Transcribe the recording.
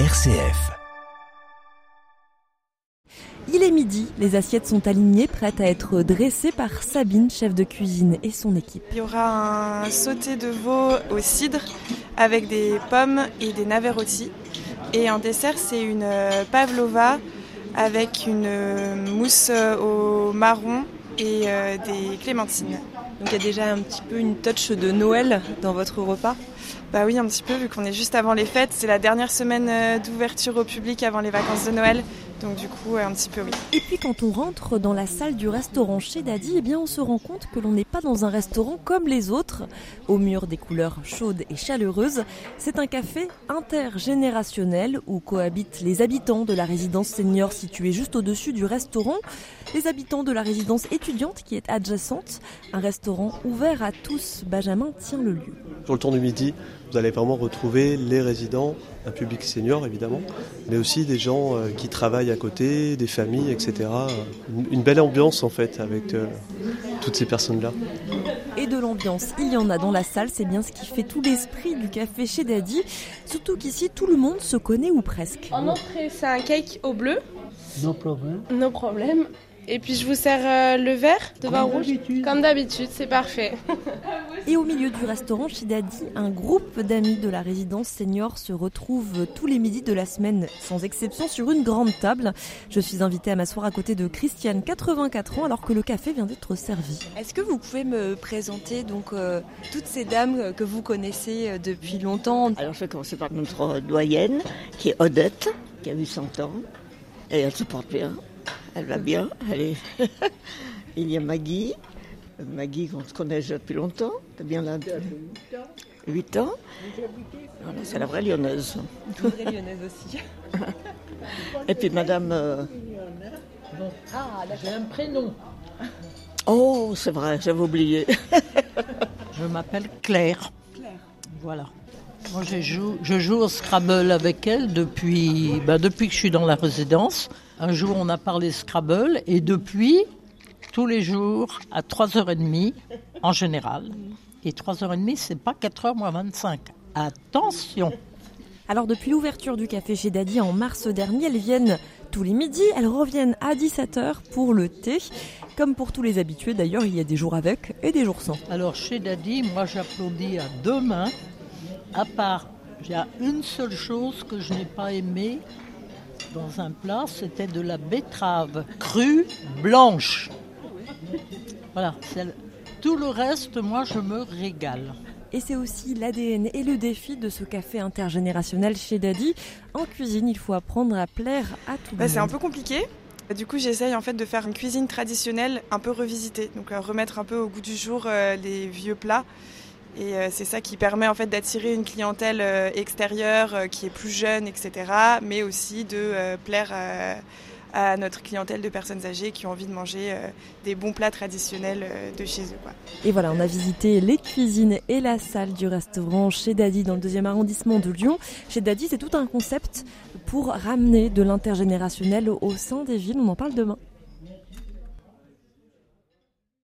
RCF. Il est midi, les assiettes sont alignées, prêtes à être dressées par Sabine, chef de cuisine, et son équipe. Il y aura un sauté de veau au cidre avec des pommes et des navets rôtis. Et en dessert, c'est une euh, pavlova avec une euh, mousse au marron et euh, des clémentines. Donc il y a déjà un petit peu une touch de Noël dans votre repas Bah oui, un petit peu, vu qu'on est juste avant les fêtes. C'est la dernière semaine d'ouverture au public avant les vacances de Noël. Donc du coup, un petit peu oui. Et puis quand on rentre dans la salle du restaurant chez Daddy, eh bien on se rend compte que l'on n'est pas dans un restaurant comme les autres, au mur des couleurs chaudes et chaleureuses. C'est un café intergénérationnel où cohabitent les habitants de la résidence senior située juste au-dessus du restaurant, les habitants de la résidence étudiante qui est adjacente, un restaurant ouvert à tous. Benjamin tient le lieu. Sur le temps du midi, vous allez vraiment retrouver les résidents, un public senior évidemment, mais aussi des gens euh, qui travaillent à côté, des familles, etc. Une, belle ambiance en fait avec euh, toutes ces personnes-là. Et de l'ambiance, il y en a dans la salle, c'est bien ce qui fait tout l'esprit du café chez Daddy. Surtout qu'ici, tout le monde se connaît ou presque. En entrée, c'est un cake au bleu. No problème. No problème. Et puis je vous sers euh, le verre de vin rouge. Comme d'habitude, c'est parfait. Et au milieu du restaurant chez Daddy, un groupe d'amis de la résidence senior se retrouve tous les midis de la semaine, sans exception, sur une grande table. Je suis invitée à m'asseoir à côté de Christiane, 84 ans, alors que le café vient d'être servi. Est-ce que vous pouvez me présenter donc euh, toutes ces dames que vous connaissez euh, depuis longtemps? Alors je vais commencer par notre doyenne, qui est Odette, qui a eu 100 ans, et elle se porte bien. Elle va bien. Allez. Il y a Maggie. Maggie, qu'on se connaît déjà depuis longtemps. T'es bien là 8 ans. Voilà, c'est la vraie lyonnaise. La vraie lyonnaise aussi. Et puis Madame. Euh... Ah, j'ai un prénom. Oh, c'est vrai, j'avais oublié. je m'appelle Claire. Claire. Voilà. Moi, je joue, je joue au Scrabble avec elle depuis, ben, depuis que je suis dans la résidence. Un jour, on a parlé Scrabble et depuis, tous les jours, à 3h30 en général. Et 3h30, c'est pas 4h moins 25. Attention Alors, depuis l'ouverture du café chez Daddy en mars dernier, elles viennent tous les midis. Elles reviennent à 17h pour le thé. Comme pour tous les habitués, d'ailleurs, il y a des jours avec et des jours sans. Alors, chez Daddy, moi, j'applaudis à deux mains à part, il y a une seule chose que je n'ai pas aimée dans un plat, c'était de la betterave crue blanche. Voilà, tout le reste, moi, je me régale. Et c'est aussi l'ADN et le défi de ce café intergénérationnel chez Daddy. En cuisine, il faut apprendre à plaire à tout le bah, monde. C'est un peu compliqué. Du coup, j'essaye en fait de faire une cuisine traditionnelle un peu revisitée, donc euh, remettre un peu au goût du jour euh, les vieux plats et euh, c'est ça qui permet en fait d'attirer une clientèle euh, extérieure euh, qui est plus jeune, etc. Mais aussi de plaire à notre clientèle de personnes âgées qui ont envie de manger des bons plats traditionnels de chez eux. Et voilà, on a visité les cuisines et la salle du restaurant chez Daddy dans le deuxième arrondissement de Lyon. Chez Daddy, c'est tout un concept pour ramener de l'intergénérationnel au sein des villes. On en parle demain.